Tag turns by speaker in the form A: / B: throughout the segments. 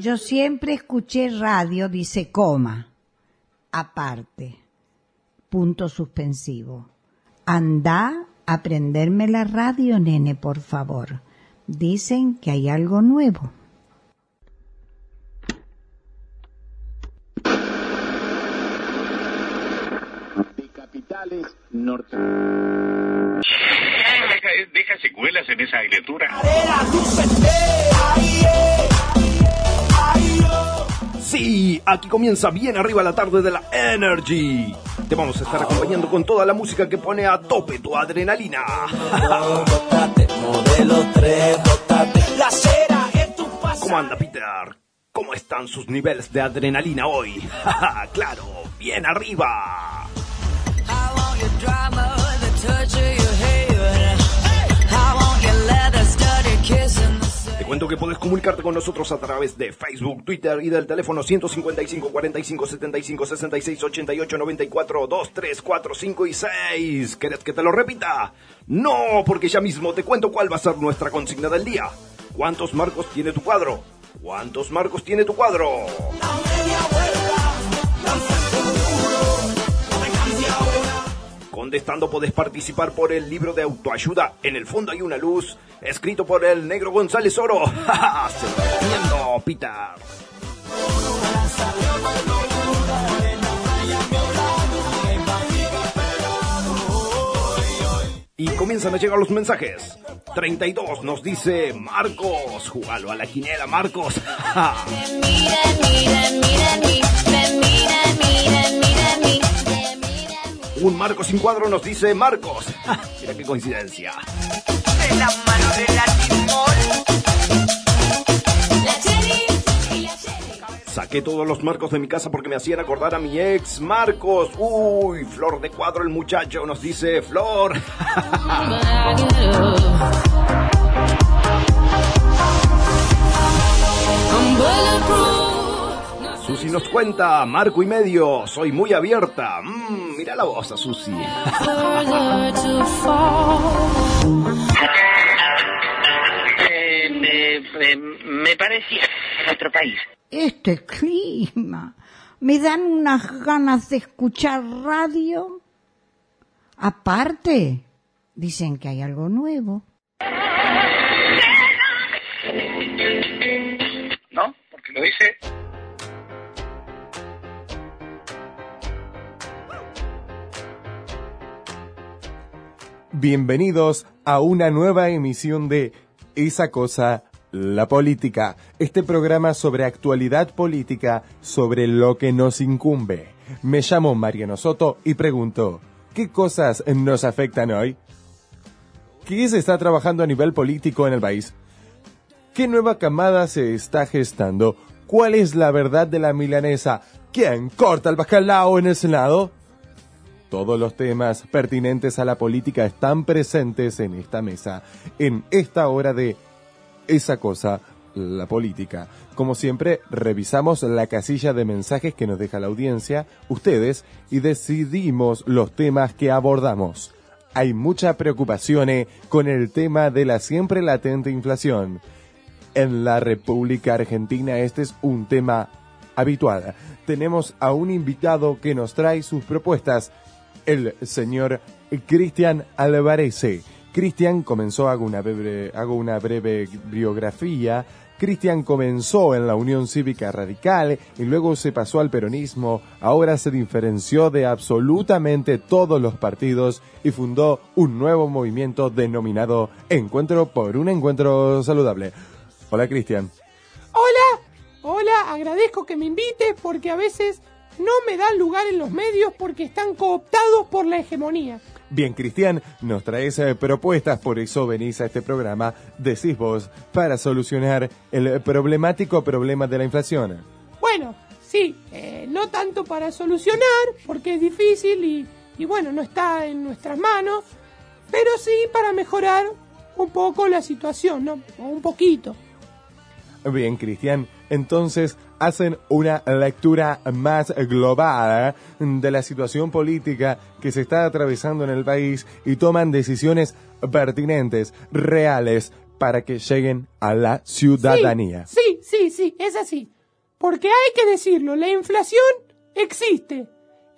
A: Yo siempre escuché radio, dice coma, aparte, punto suspensivo. Anda a prenderme la radio, nene, por favor. Dicen que hay algo nuevo.
B: de capitales norte.
C: Deja, deja secuelas en esa criatura.
D: Sí, aquí comienza bien arriba la tarde de la Energy. Te vamos a estar acompañando con toda la música que pone a tope tu adrenalina. ¿Cómo anda Peter? ¿Cómo están sus niveles de adrenalina hoy? claro, bien arriba. Te cuento que puedes comunicarte con nosotros a través de Facebook, Twitter y del teléfono 155 45 75 66 88 94 2 3 4 5 y 6. ¿Querés que te lo repita? No, porque ya mismo te cuento cuál va a ser nuestra consigna del día. ¿Cuántos marcos tiene tu cuadro? ¿Cuántos marcos tiene tu cuadro? Contestando podés participar por el libro de autoayuda En el fondo hay una luz, escrito por el negro González Oro. Se lo Peter. Y comienzan a llegar los mensajes. 32 nos dice Marcos, jugalo a la quinela, Marcos. Un Marcos sin cuadro nos dice Marcos. Mira qué coincidencia. Saqué todos los marcos de mi casa porque me hacían acordar a mi ex Marcos. Uy, flor de cuadro el muchacho, nos dice Flor. Susi nos cuenta, Marco y medio, soy muy abierta. Mm, mira la voz a Susi.
C: Eh, me, eh, me parecía nuestro país.
A: Este clima. Me dan unas ganas de escuchar radio. Aparte, dicen que hay algo nuevo.
C: ¿No? Porque lo dice.
E: Bienvenidos a una nueva emisión de Esa cosa, la política. Este programa sobre actualidad política, sobre lo que nos incumbe. Me llamo Mariano Soto y pregunto, ¿qué cosas nos afectan hoy? ¿Qué se está trabajando a nivel político en el país? ¿Qué nueva camada se está gestando? ¿Cuál es la verdad de la milanesa? ¿Quién corta el bacalao en el Senado? Todos los temas pertinentes a la política están presentes en esta mesa, en esta hora de esa cosa, la política. Como siempre, revisamos la casilla de mensajes que nos deja la audiencia, ustedes, y decidimos los temas que abordamos. Hay mucha preocupación eh, con el tema de la siempre latente inflación. En la República Argentina este es un tema habitual. Tenemos a un invitado que nos trae sus propuestas el señor Cristian Alvarese. Cristian comenzó, hago una breve, hago una breve biografía. Cristian comenzó en la Unión Cívica Radical y luego se pasó al peronismo. Ahora se diferenció de absolutamente todos los partidos y fundó un nuevo movimiento denominado Encuentro por un Encuentro Saludable. Hola Cristian.
F: Hola, hola, agradezco que me invites porque a veces no me dan lugar en los medios porque están cooptados por la hegemonía.
E: Bien, Cristian, nos traes eh, propuestas, por eso venís a este programa, decís vos, para solucionar el problemático problema de la inflación.
F: Bueno, sí, eh, no tanto para solucionar, porque es difícil y, y bueno, no está en nuestras manos, pero sí para mejorar un poco la situación, ¿no? O un poquito.
E: Bien, Cristian, entonces hacen una lectura más global de la situación política que se está atravesando en el país y toman decisiones pertinentes, reales, para que lleguen a la ciudadanía.
F: Sí, sí, sí, es así. Porque hay que decirlo, la inflación existe.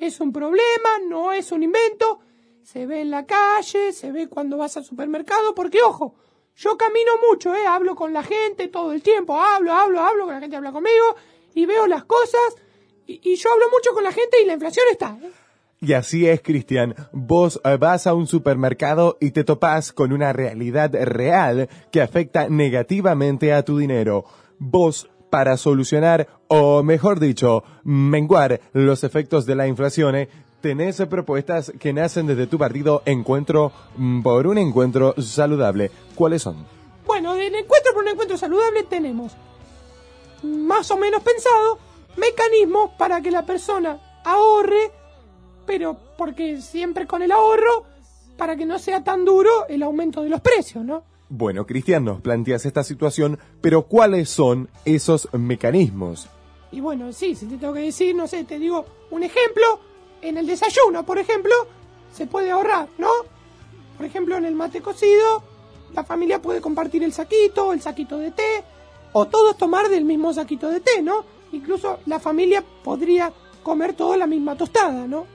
F: Es un problema, no es un invento. Se ve en la calle, se ve cuando vas al supermercado, porque ojo, yo camino mucho, ¿eh? hablo con la gente todo el tiempo, hablo, hablo, hablo, con la gente habla conmigo y veo las cosas y, yo hablo mucho con la gente y la inflación está. ¿eh?
E: Y así es, Cristian. Vos eh, vas a un supermercado y te topás con una realidad real que afecta negativamente a tu dinero. Vos, para solucionar, o mejor dicho, menguar los efectos de la inflación, eh, tenés propuestas que nacen desde tu partido Encuentro mm, por un encuentro saludable. ¿Cuáles son?
F: Bueno, en Encuentro por un Encuentro Saludable tenemos más o menos pensado mecanismos para que la persona ahorre, pero porque siempre con el ahorro, para que no sea tan duro el aumento de los precios, ¿no?
E: Bueno, Cristian, nos planteas esta situación, pero ¿cuáles son esos mecanismos?
F: Y bueno, sí, si te tengo que decir, no sé, te digo un ejemplo, en el desayuno, por ejemplo, se puede ahorrar, ¿no? Por ejemplo, en el mate cocido, la familia puede compartir el saquito, el saquito de té, o todos tomar del mismo saquito de té, ¿no? Incluso la familia podría comer toda la misma tostada, ¿no?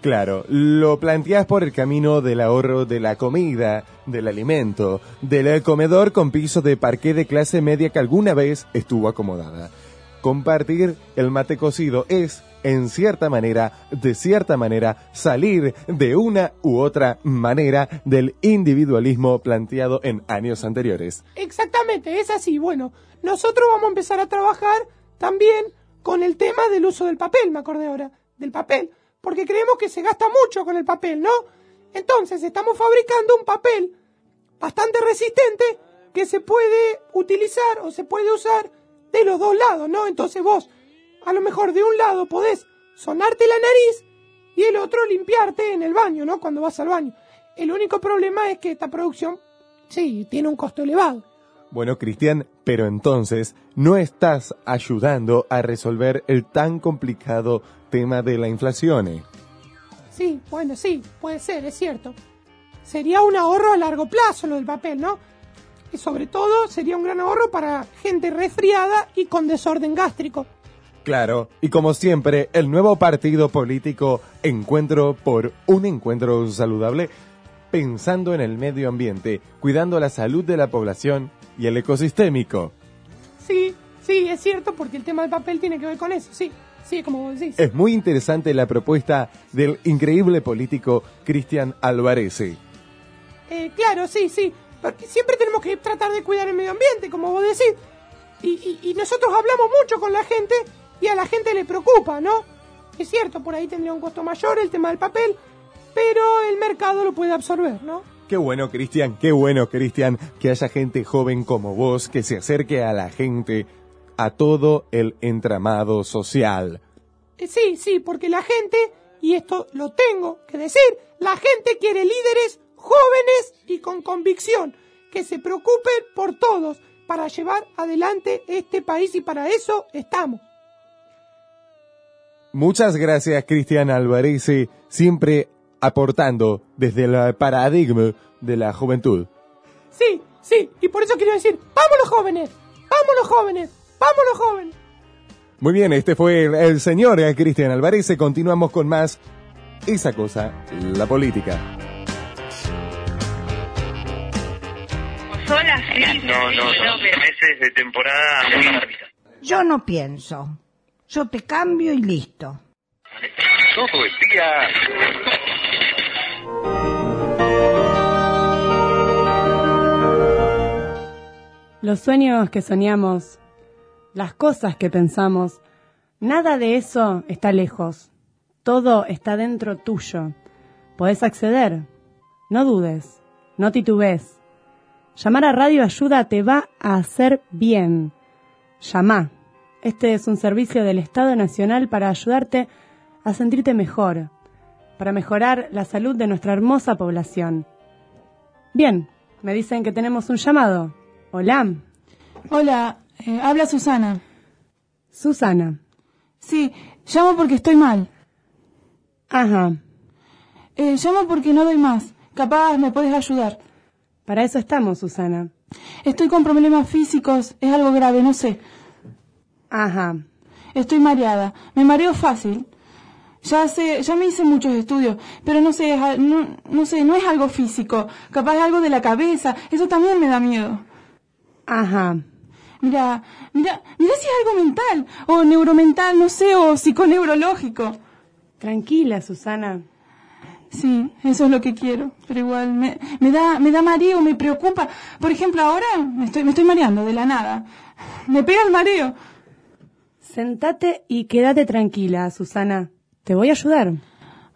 E: Claro, lo planteas por el camino del ahorro de la comida, del alimento, del comedor con piso de parqué de clase media que alguna vez estuvo acomodada. Compartir el mate cocido es, en cierta manera, de cierta manera, salir de una u otra manera del individualismo planteado en años anteriores.
F: Exactamente, es así. Bueno, nosotros vamos a empezar a trabajar también con el tema del uso del papel, me acordé ahora, del papel, porque creemos que se gasta mucho con el papel, ¿no? Entonces estamos fabricando un papel bastante resistente que se puede utilizar o se puede usar de los dos lados, ¿no? Entonces vos, a lo mejor de un lado podés sonarte la nariz y el otro limpiarte en el baño, ¿no? Cuando vas al baño. El único problema es que esta producción, sí, tiene un costo elevado.
E: Bueno, Cristian, pero entonces no estás ayudando a resolver el tan complicado tema de la inflación. ¿eh?
F: Sí, bueno, sí, puede ser, es cierto. Sería un ahorro a largo plazo lo del papel, ¿no? Y sobre todo sería un gran ahorro para gente resfriada y con desorden gástrico.
E: Claro, y como siempre, el nuevo partido político Encuentro por un encuentro saludable, pensando en el medio ambiente, cuidando la salud de la población y el ecosistémico.
F: Sí, sí, es cierto, porque el tema del papel tiene que ver con eso, sí, sí, como vos decís.
E: Es muy interesante la propuesta del increíble político Cristian Alvarez.
F: Eh, claro, sí, sí, porque siempre tenemos que tratar de cuidar el medio ambiente, como vos decís. Y, y, y nosotros hablamos mucho con la gente y a la gente le preocupa, ¿no? Es cierto, por ahí tendría un costo mayor el tema del papel, pero el mercado lo puede absorber, ¿no?
E: Qué bueno, Cristian, qué bueno, Cristian, que haya gente joven como vos que se acerque a la gente, a todo el entramado social.
F: Eh, Sí, sí, porque la gente, y esto lo tengo que decir, la gente quiere líderes jóvenes y con convicción, que se preocupen por todos para llevar adelante este país y para eso estamos.
E: Muchas gracias, Cristian Alvarez, siempre aportando desde el paradigma de la juventud.
F: Sí, sí, y por eso quiero decir, ¡vamos los jóvenes! ¡Vamos los jóvenes! ¡Vamos los jóvenes!
E: Muy bien, este fue el, el señor eh, Cristian Alvarez. Continuamos con más esa cosa, la política.
C: Son las No, no, no. Meses de temporada muy.
A: Yo no pienso. Yo te cambio y listo.
C: Todo el día.
G: Los sueños que soñamos, las cosas que pensamos, nada de eso está lejos. Todo está dentro tuyo. Podés acceder. No dudes. No titubees. Llamar a Radio Ayuda te va a hacer bien. Llama. Este es un servicio del Estado Nacional para ayudarte a sentirte mejor, para mejorar la salud de nuestra hermosa población. Bien, me dicen que tenemos un llamado. Hola,
H: Hola, eh, habla Susana.
G: Susana.
H: Sí, llamo porque estoy mal.
G: Ajá,
H: Eh, llamo porque no doy más. Capaz me puedes ayudar.
G: para eso estamos, Susana.
H: Estoy con problemas físicos, es algo grave, no sé.
G: Ajá.
H: Estoy mareada, me mareo fácil. Ya sé, ya me hice muchos estudios, pero no sé, no, no sé, no es algo físico, capaz es algo de la cabeza, eso también me da miedo.
G: Ajá.
H: Mira, mira, mira si es algo mental, o neuromental, no sé, o psiconeurológico.
G: Tranquila, Susana.
H: Sí, eso es lo que quiero, pero igual me, me da, me da mareo, me preocupa. Por ejemplo, ahora me estoy, me estoy mareando de la nada. Me pega el mareo.
G: Sentate y quédate tranquila, Susana. Te voy a ayudar.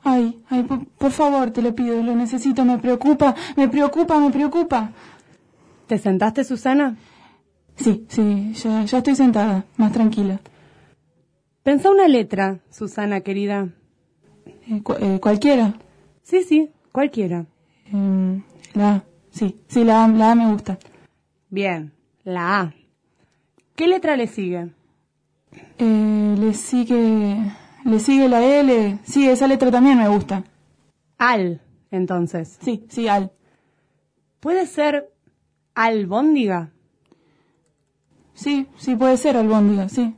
H: Ay, ay, por, por favor, te lo pido, lo necesito, me preocupa, me preocupa, me preocupa.
G: ¿Te sentaste, Susana?
H: Sí, sí, ya, ya estoy sentada, más tranquila.
G: Pensa una letra, Susana querida.
H: Eh, cu- eh, cualquiera.
G: Sí, sí, cualquiera.
H: Em, la A, sí, sí, la A, la A me gusta.
G: Bien, la A. ¿Qué letra le sigue?
H: Eh, le sigue, le sigue la L, sí, esa letra también me gusta.
G: Al, entonces.
H: Sí, sí, al.
G: ¿Puede ser albóndiga?
H: Sí, sí, puede ser albóndiga, sí.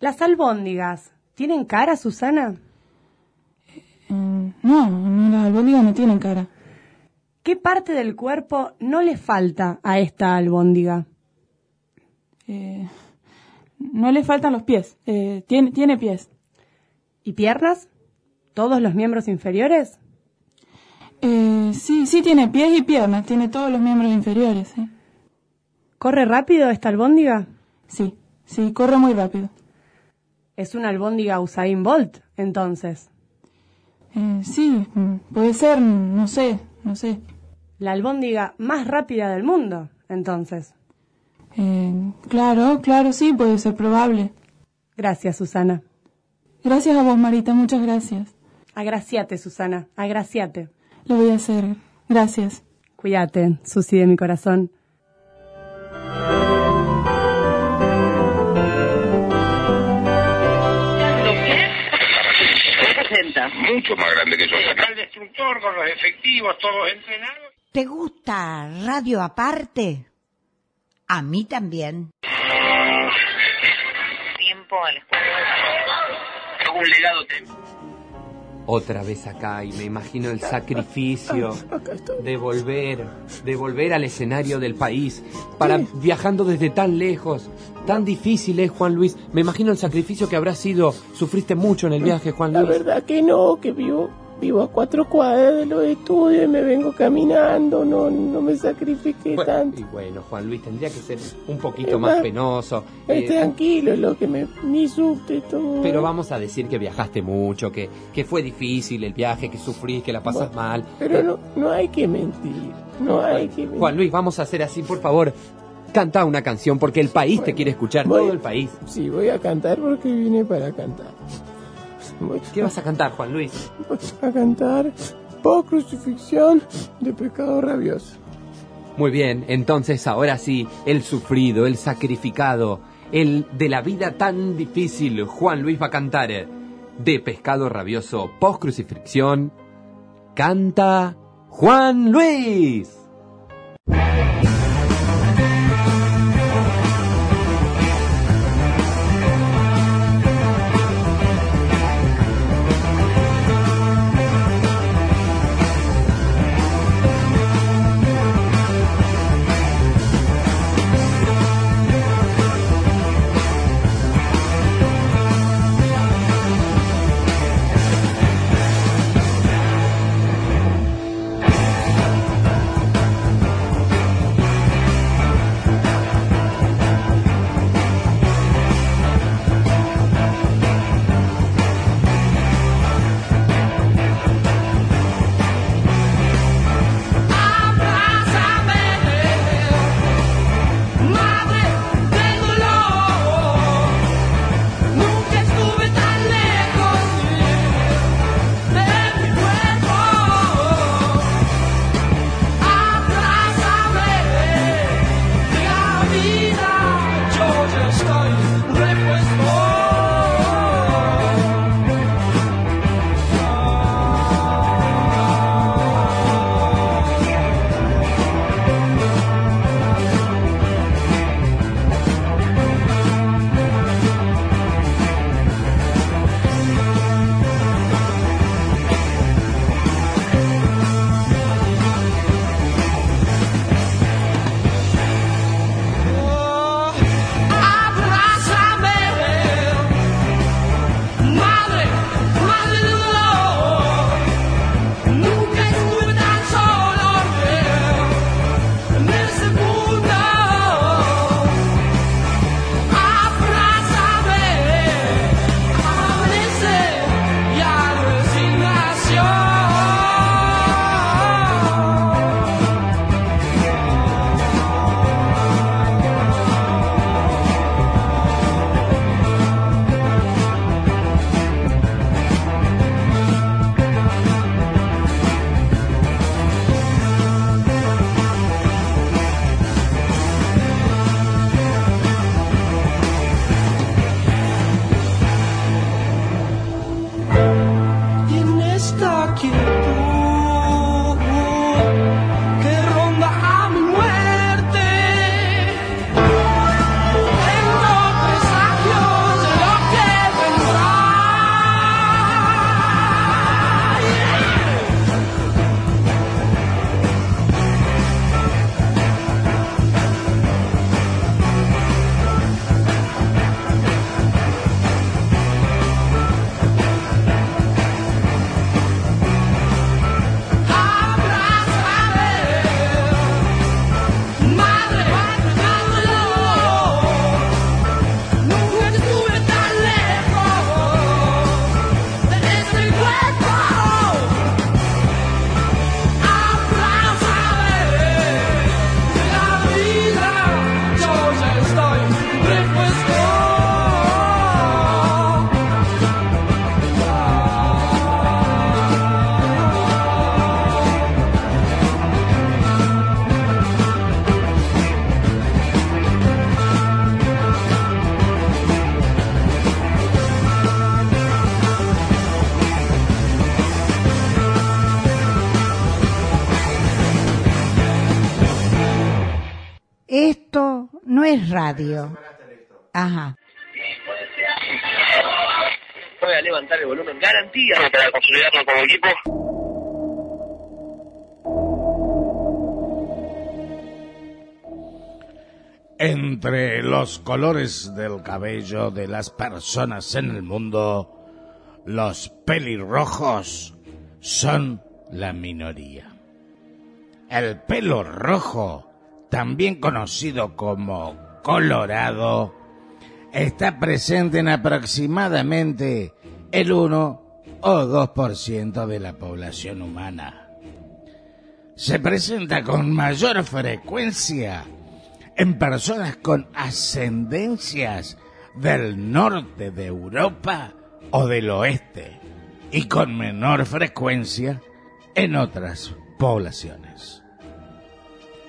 G: ¿Las albóndigas tienen cara, Susana?
H: Em, no, no, las albóndigas no tienen cara.
G: ¿Qué parte del cuerpo no le falta a esta albóndiga?
H: Eh, no le faltan los pies, eh, tiene, tiene pies.
G: ¿Y piernas? ¿Todos los miembros inferiores?
H: Eh, sí, sí tiene pies y piernas, tiene todos los miembros inferiores, sí.
G: ¿Corre rápido esta albóndiga?
H: Sí, sí, corre muy rápido.
G: Es una albóndiga Usain Bolt, entonces.
H: Eh, sí, puede ser, no sé, no sé.
G: La albóndiga más rápida del mundo, entonces.
H: Eh, claro, claro, sí, puede ser probable.
G: Gracias, Susana.
H: Gracias a vos, Marita, muchas gracias.
G: Agraciate, Susana, agraciate.
H: Lo voy a hacer. Gracias.
G: Cuídate, Susi de mi corazón.
C: Mucho más grande que yo. Acá el destructor con los efectivos todos entrenados.
A: ¿Te gusta Radio Aparte? A mí también.
C: Tiempo a la escuela. Un legado.
I: Otra vez acá y me imagino el sacrificio de volver, de volver al escenario del país, para viajando desde tan lejos, tan difícil es Juan Luis. Me imagino el sacrificio que habrá sido. Sufriste mucho en el viaje, Juan
J: La
I: Luis.
J: verdad que no, que vivo, vivo a cuatro cuadras de los estudios y me vengo caminando, no, no me sacrifiqué
I: Bueno,
J: tanto.
I: y bueno, Juan Luis, tendría que ser un poquito más
J: más,
I: penoso.
J: Es
I: eh,
J: tranquilo, lo que me, mi subte todo.
I: pero vamos a decir que viajaste mucho, que, que fue difícil el viaje, que sufrís, que la pasas
J: Bueno,
I: mal.
J: Pero no, no hay que mentir, no hay que mentir.
I: Juan Luis, vamos a hacer así, por favor. Canta una canción porque el país te quiere escuchar,
J: voy-
I: todo el país.
J: Sí, voy a cantar porque vine para cantar. Voy
I: ¿Qué vas a cantar, Juan Luis?
J: voy a cantar por crucifixión de pecado rabioso.
I: Muy bien, entonces ahora sí, el sufrido, el sacrificado, el de la vida tan difícil, Juan Luis va a cantar eh, de pescado rabioso post crucifixión. Canta Juan Luis.
A: Radio. Ajá.
C: Voy a levantar el volumen. Garantía para consolidarlo como equipo.
K: Entre los colores del cabello de las personas en el mundo, los pelirrojos son la minoría. El pelo rojo, también conocido como colorado, está presente en aproximadamente el 1 o 2% de la población humana. Se presenta con mayor frecuencia en personas con ascendencias del norte de Europa o del oeste y con menor frecuencia en otras poblaciones.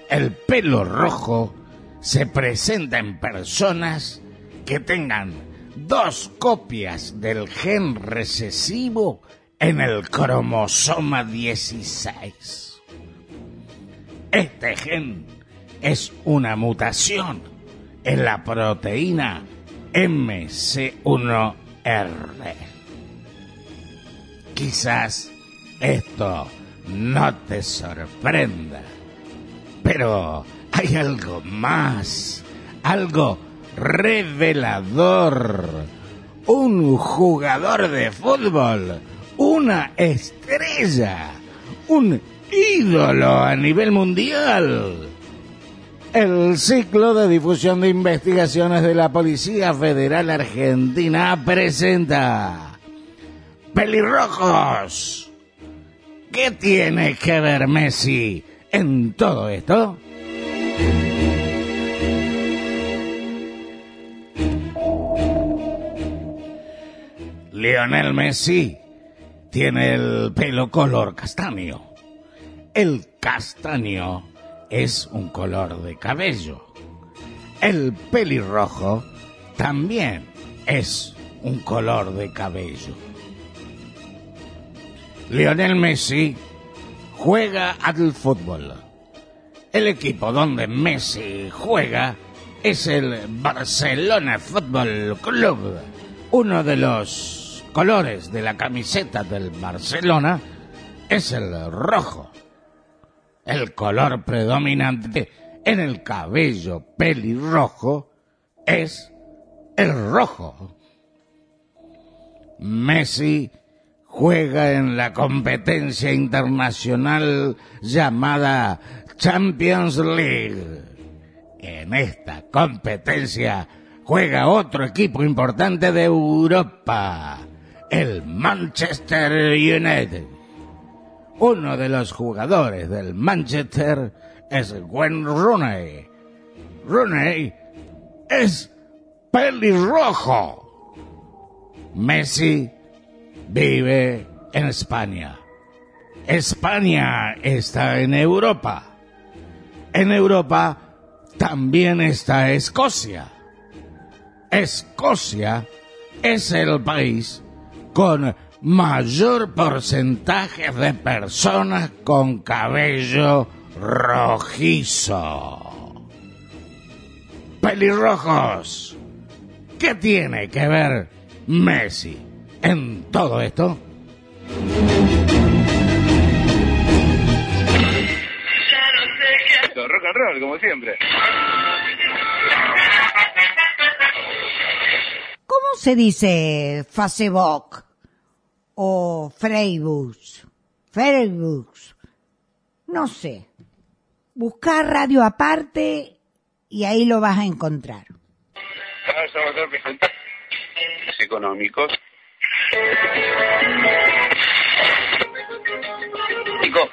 K: El pelo rojo se presenta en personas que tengan dos copias del gen recesivo en el cromosoma 16. Este gen es una mutación en la proteína MC1R. Quizás esto no te sorprenda, pero hay algo más, algo revelador. Un jugador de fútbol, una estrella, un ídolo a nivel mundial. El ciclo de difusión de investigaciones de la Policía Federal Argentina presenta Pelirrojos. ¿Qué tiene que ver Messi en todo esto? Lionel Messi tiene el pelo color castaño. El castaño es un color de cabello. El pelirrojo también es un color de cabello. Lionel Messi juega al fútbol. El equipo donde Messi juega es el Barcelona Fútbol Club. Uno de los colores de la camiseta del Barcelona es el rojo. El color predominante en el cabello pelirrojo es el rojo. Messi juega en la competencia internacional llamada Champions League. En esta competencia juega otro equipo importante de Europa, el Manchester United. Uno de los jugadores del Manchester es Gwen Rooney. Rooney es pelirrojo. Messi vive en España. España está en Europa. En Europa también está Escocia. Escocia es el país con mayor porcentaje de personas con cabello rojizo. Pelirrojos. ¿Qué tiene que ver Messi en todo esto?
C: Rock and roll, como siempre.
A: ¿Cómo se dice Facebook o Freibus? Freibus. No sé. Buscar radio aparte y ahí lo vas a encontrar.
C: Económicos. Nico.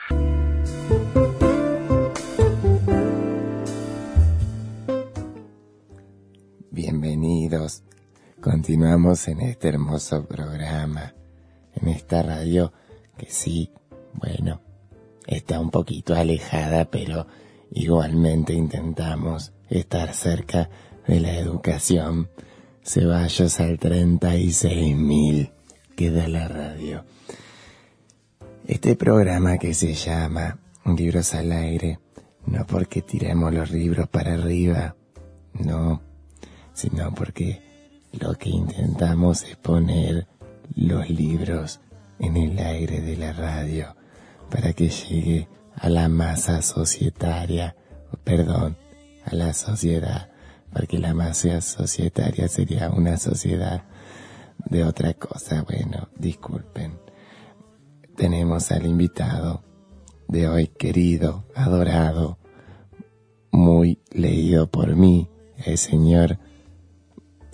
L: Bienvenidos. Continuamos en este hermoso programa, en esta radio que sí, bueno, está un poquito alejada, pero igualmente intentamos estar cerca de la educación. Ceballos al 36.000 queda la radio. Este programa que se llama Libros al aire, no porque tiremos los libros para arriba, No, sino porque lo que intentamos es poner los libros en el aire de la radio para que llegue a la masa societaria, perdón, a la sociedad, porque la masa societaria sería una sociedad de otra cosa. Bueno, disculpen. Tenemos al invitado de hoy, querido, adorado, muy leído por mí, el señor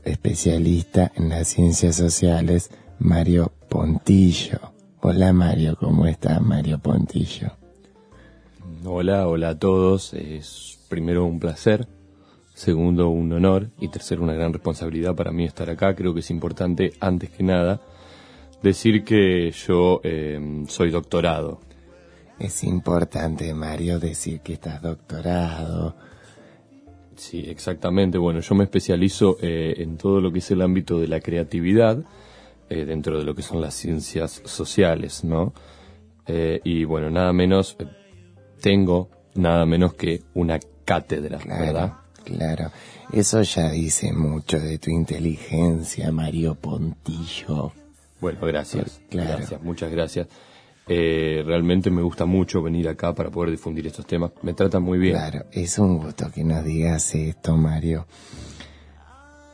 L: especialista en las ciencias sociales, Mario Pontillo. Hola Mario, ¿cómo estás Mario Pontillo?
I: Hola, hola a todos. Es primero un placer, segundo un honor y tercero una gran responsabilidad para mí estar acá. Creo que es importante, antes que nada, decir que yo eh, soy doctorado.
L: Es importante, Mario, decir que estás doctorado.
I: Sí, exactamente. Bueno, yo me especializo eh, en todo lo que es el ámbito de la creatividad, eh, dentro de lo que son las ciencias sociales, ¿no? Eh, y bueno, nada menos, eh, tengo nada menos que una cátedra, ¿verdad?
L: Claro, eso ya dice mucho de tu inteligencia, Mario Pontillo.
I: Bueno, gracias.
L: Claro.
I: Gracias, muchas gracias. Eh, realmente me gusta mucho venir acá para poder difundir estos temas. Me tratan muy bien.
L: Claro, es un gusto que nos digas esto, Mario.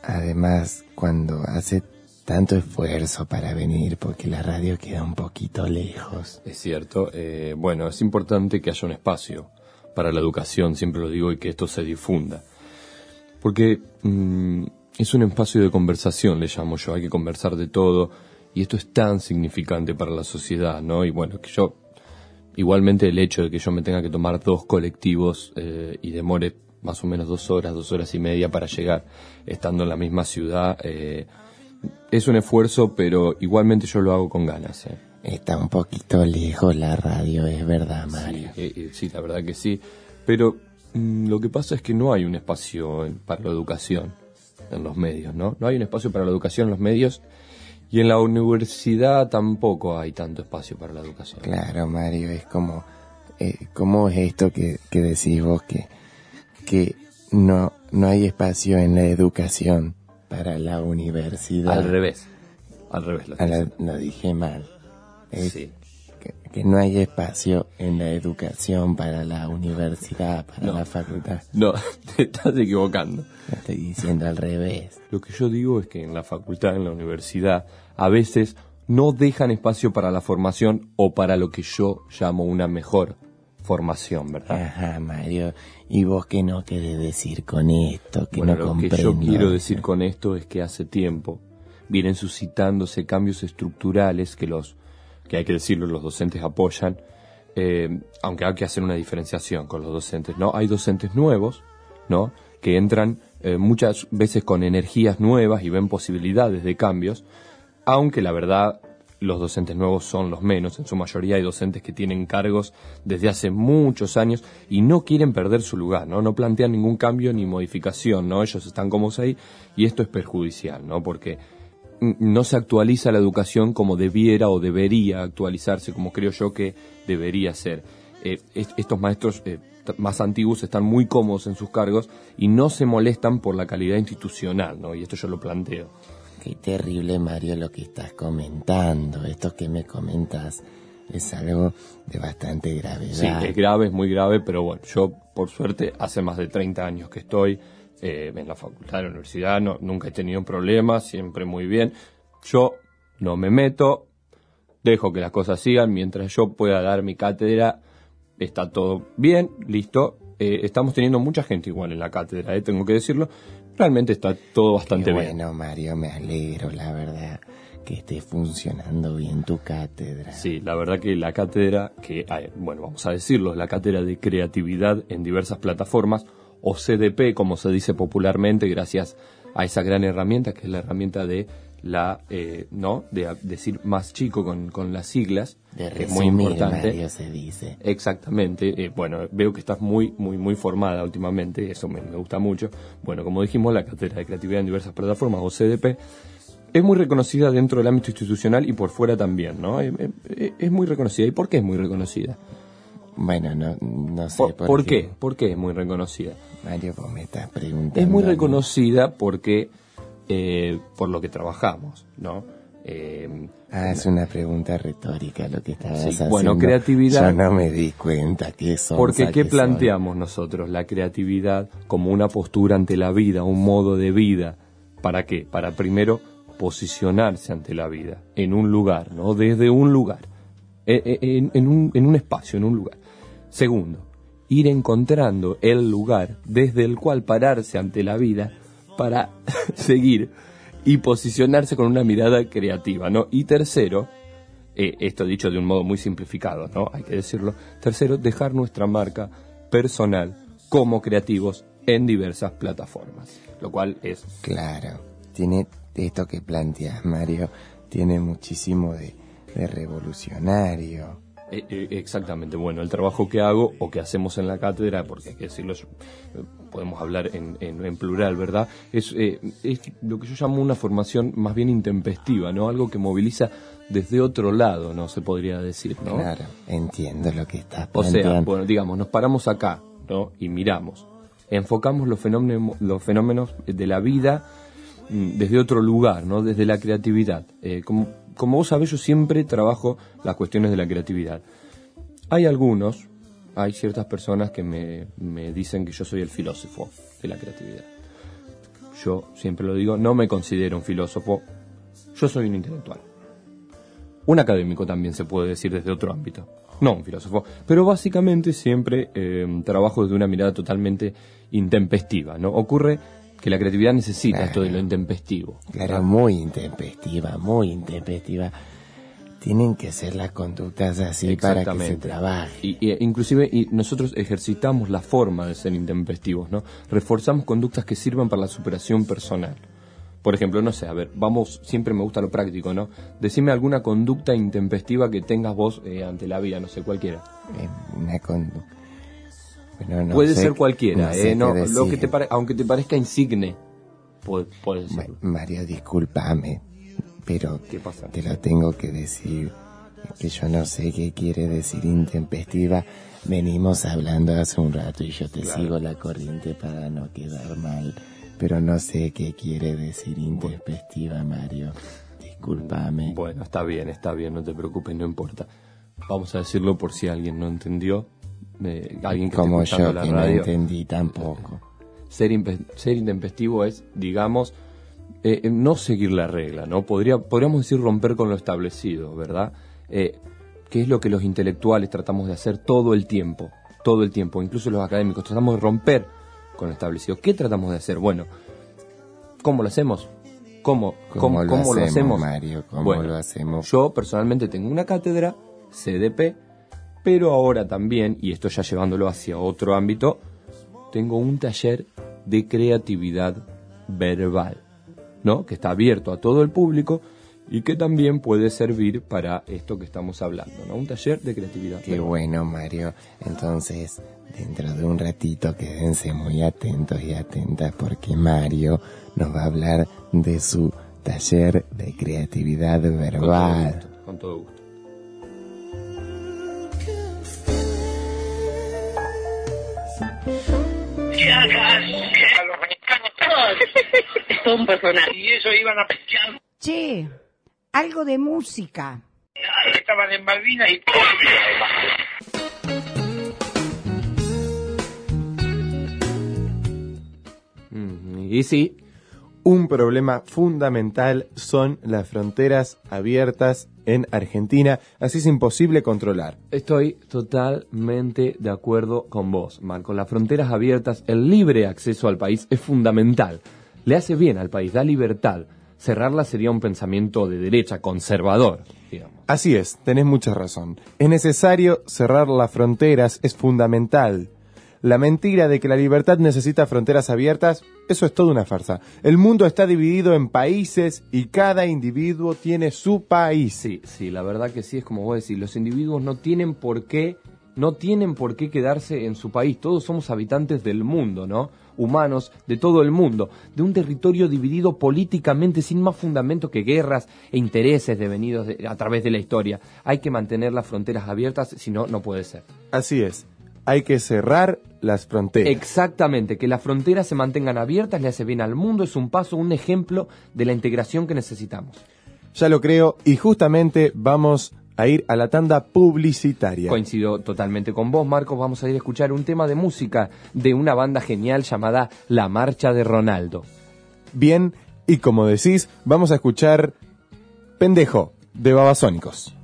L: Además, cuando hace tanto esfuerzo para venir, porque la radio queda un poquito lejos.
I: Es cierto. Eh, bueno, es importante que haya un espacio para la educación, siempre lo digo, y que esto se difunda. Porque mm, es un espacio de conversación, le llamo yo. Hay que conversar de todo. Y esto es tan significante para la sociedad, ¿no? Y bueno, que yo, igualmente el hecho de que yo me tenga que tomar dos colectivos eh, y demore más o menos dos horas, dos horas y media para llegar, estando en la misma ciudad, eh, es un esfuerzo, pero igualmente yo lo hago con ganas. ¿eh?
L: Está un poquito lejos la radio, es verdad, Mario.
I: Sí, eh, eh, sí, la verdad que sí. Pero mm, lo que pasa es que no hay un espacio para la educación en los medios, ¿no? No hay un espacio para la educación en los medios y en la universidad tampoco hay tanto espacio para la educación.
L: Claro, Mario, es como, eh, ¿cómo es esto que, que decís vos que, que no, no hay espacio en la educación para la universidad?
I: Al revés. Al revés. Lo,
L: la- lo dije mal. Es
I: Sí.
L: que, que no hay espacio en la educación para la universidad, para
I: No.
L: la facultad.
I: No, te estás equivocando.
L: Lo estoy diciendo al revés.
I: Lo que yo digo es que en la facultad, en la universidad, a veces no dejan espacio para la formación o para lo que yo llamo una mejor formación, ¿verdad?
L: Ajá, Mario. ¿Y vos qué no querés decir con esto? Que
I: Bueno,
L: no
I: lo que yo quiero decir con esto es que hace tiempo vienen suscitándose cambios estructurales que los, que hay que decirlo, los docentes apoyan, eh, aunque hay que hacer una diferenciación con los docentes, ¿no? Hay docentes nuevos, ¿no? Que entran eh, muchas veces con energías nuevas y ven posibilidades de cambios, aunque la verdad los docentes nuevos son los menos, en su mayoría hay docentes que tienen cargos desde hace muchos años y no quieren perder su lugar, ¿no? No plantean ningún cambio ni modificación, ¿no? Ellos están como ahí y esto es perjudicial, ¿no? Porque no se actualiza la educación como debiera o debería actualizarse, como creo yo que debería ser. Eh, est- estos maestros eh, más antiguos están muy cómodos en sus cargos y no se molestan por la calidad institucional, ¿no? Y esto yo lo planteo.
L: Qué terrible, Mario, lo que estás comentando. Esto que me comentas es algo de bastante
I: Sí,
L: gravedad.
I: es grave, es muy grave, pero bueno, yo por suerte hace más de 30 años que estoy eh, en la facultad, en la universidad, no, nunca he tenido problemas, siempre muy bien. Yo no me meto, dejo que las cosas sigan, mientras yo pueda dar mi cátedra, está todo bien, listo. Eh, estamos teniendo mucha gente igual en la cátedra, eh, tengo que decirlo. Realmente está todo bastante
L: Qué
I: bien.
L: bueno, Mario, me alegro, la verdad, que esté funcionando bien tu cátedra.
I: Sí, la verdad que la cátedra, que, eh, bueno, vamos a decirlo, es la cátedra de creatividad en diversas plataformas, o CDP, como se dice popularmente, gracias a esa gran herramienta, que es la herramienta de la, eh, ¿no? De decir más chico con, con las siglas,
L: De
I: que es muy importante.
L: Mario, se dice.
I: Exactamente, eh, bueno, veo que estás muy, muy, muy formada últimamente, eso me, me gusta mucho. Bueno, como dijimos, la Cátedra de Creatividad en diversas plataformas, o CDP, es muy reconocida dentro del ámbito institucional y por fuera también, ¿no? Es, es- es muy reconocida. ¿Y por qué es muy reconocida?
L: Bueno, no, no sé
I: ¿Por, qué? ¿Por qué es muy reconocida?
L: Mario, vos me estás preguntando.
I: Es muy reconocida porque eh, por lo que trabajamos, ¿no? Eh,
L: Ah, es una pregunta retórica lo que estabas
I: Sí,
L: haciendo.
I: bueno, creatividad-
L: Yo no me di cuenta que eso.
I: Porque ¿qué planteamos nosotros? La creatividad como una postura ante la vida, un modo de vida. ¿Para qué? Para primero posicionarse ante la vida, en un lugar, ¿no? Desde un lugar, eh, eh, en, en un, en un espacio, en un lugar. Segundo, ir encontrando el lugar desde el cual pararse ante la vida para seguir y posicionarse con una mirada creativa, ¿no? Y tercero, eh, esto dicho de un modo muy simplificado, ¿no? Hay que decirlo. Tercero, dejar nuestra marca personal como creativos en diversas plataformas, lo cual es
L: Claro, tiene esto que planteas, Mario, tiene muchísimo de, de revolucionario.
I: Eh, eh, exactamente, bueno, el trabajo que hago o que hacemos en la cátedra, porque hay que decirlo, es- eh, podemos hablar en, en- en plural, ¿verdad? Es, eh, es lo que yo llamo una formación más bien intempestiva, ¿no? Algo que moviliza desde otro lado, ¿no? Se podría decir, ¿no?
L: Claro, entiendo lo que estás
I: O sea, bueno, digamos, nos paramos acá, ¿no? Y miramos. Enfocamos los fenómenos, los fenómenos de la vida mm, desde otro lugar, ¿no? Desde la creatividad. Eh, como, como vos sabés, yo siempre trabajo las cuestiones de la creatividad. Hay algunos, hay ciertas personas que me, me dicen que yo soy el filósofo de la creatividad. Yo siempre lo digo, no me considero un filósofo, yo soy un intelectual. Un académico también se puede decir desde otro ámbito, no un filósofo, pero básicamente siempre eh, trabajo desde una mirada totalmente intempestiva, ¿no? Ocurre que la creatividad necesita esto de lo intempestivo.
L: Claro, muy intempestiva, muy intempestiva. Tienen que ser las conductas así para que se
I: Exactamente.
L: trabaje.
I: Y, y, inclusive y nosotros ejercitamos la forma de ser intempestivos, ¿no? Reforzamos conductas que sirvan para la superación personal. Por ejemplo, no sé, a ver, vamos, siempre me gusta lo práctico, ¿no? Decime alguna conducta intempestiva que tengas vos eh, ante la vida, no sé, cualquiera.
L: Eh, una conducta. No
I: Puede
L: sé-
I: ser cualquiera,
L: no sé
I: ¿eh? No, lo que te pare- aunque te parezca insigne, puede, puede ser.
L: Mario, discúlpame, pero te lo tengo que decir. Que yo no sé qué quiere decir intempestiva. Venimos hablando hace un rato y yo te
I: Claro.
L: sigo la corriente para no quedar mal. Pero no sé qué quiere decir intempestiva, Mario. Discúlpame.
I: Bueno, está bien, está bien, no te preocupes, no importa. Vamos a decirlo por si alguien no entendió. Eh, alguien que
L: Como
I: esté
L: yo
I: la
L: que no
I: radio.
L: entendí tampoco.
I: Ser, ser intempestivo es, digamos, eh, eh, no seguir la regla, ¿no? Podría, podríamos decir romper con lo establecido, ¿verdad? Eh, que es lo que los intelectuales tratamos de hacer todo el tiempo, todo el tiempo, incluso los académicos, tratamos de romper con lo establecido. ¿Qué tratamos de hacer? Bueno, ¿cómo lo hacemos? ¿Cómo,
L: ¿Cómo lo
I: cómo
L: hacemos, Mario? ¿Cómo
I: Bueno,
L: lo hacemos?
I: Yo personalmente tengo una cátedra, CDP, pero ahora también, y esto ya llevándolo hacia otro ámbito, tengo un taller de creatividad verbal, ¿no? Que está abierto a todo el público y que también puede servir para esto que estamos hablando, ¿no? Un taller de creatividad.
L: Qué
I: verbal.
L: bueno, Mario. Entonces, dentro de un ratito quédense muy atentos y atentas porque Mario nos va a hablar de su taller de creatividad verbal.
I: Con todo gusto.
C: ¿Qué hagas? A los mexicanos todos. Es todo un personaje. Y eso iban a pescar.
A: Che, algo de música.
C: Estaban en Malvinas y...
I: Mm, Y sí,
E: Un problema fundamental son las fronteras abiertas en Argentina, así es imposible controlar.
I: Estoy totalmente de acuerdo con vos, Marco. Las fronteras abiertas, el libre acceso al país es fundamental. Le hace bien al país, da libertad. Cerrarla sería un pensamiento de derecha, conservador, digamos.
E: Así es, tenés mucha razón. Es necesario cerrar las fronteras, es fundamental. La mentira de que la libertad necesita fronteras abiertas, eso es toda una farsa. El mundo está dividido en países y cada individuo tiene su país.
I: Sí, sí, la verdad que sí, es como vos decís, los individuos no tienen por qué no tienen por qué quedarse en su país. Todos somos habitantes del mundo, ¿no? Humanos de todo el mundo, de un territorio dividido políticamente sin más fundamento que guerras e intereses devenidos de- a través de la historia. Hay que mantener las fronteras abiertas, si no, no puede ser.
M: Así es. Hay que cerrar las fronteras.
I: Exactamente, que las fronteras se mantengan abiertas le hace bien al mundo, es un paso, un ejemplo de la integración que necesitamos.
M: Ya lo creo y justamente vamos a ir a la tanda publicitaria.
I: Coincido totalmente con vos, Marcos. Vamos a ir a escuchar un tema de música de una banda genial llamada La Marcha de Ronaldo.
M: Bien, y como decís, vamos a escuchar Pendejo de Babasónicos.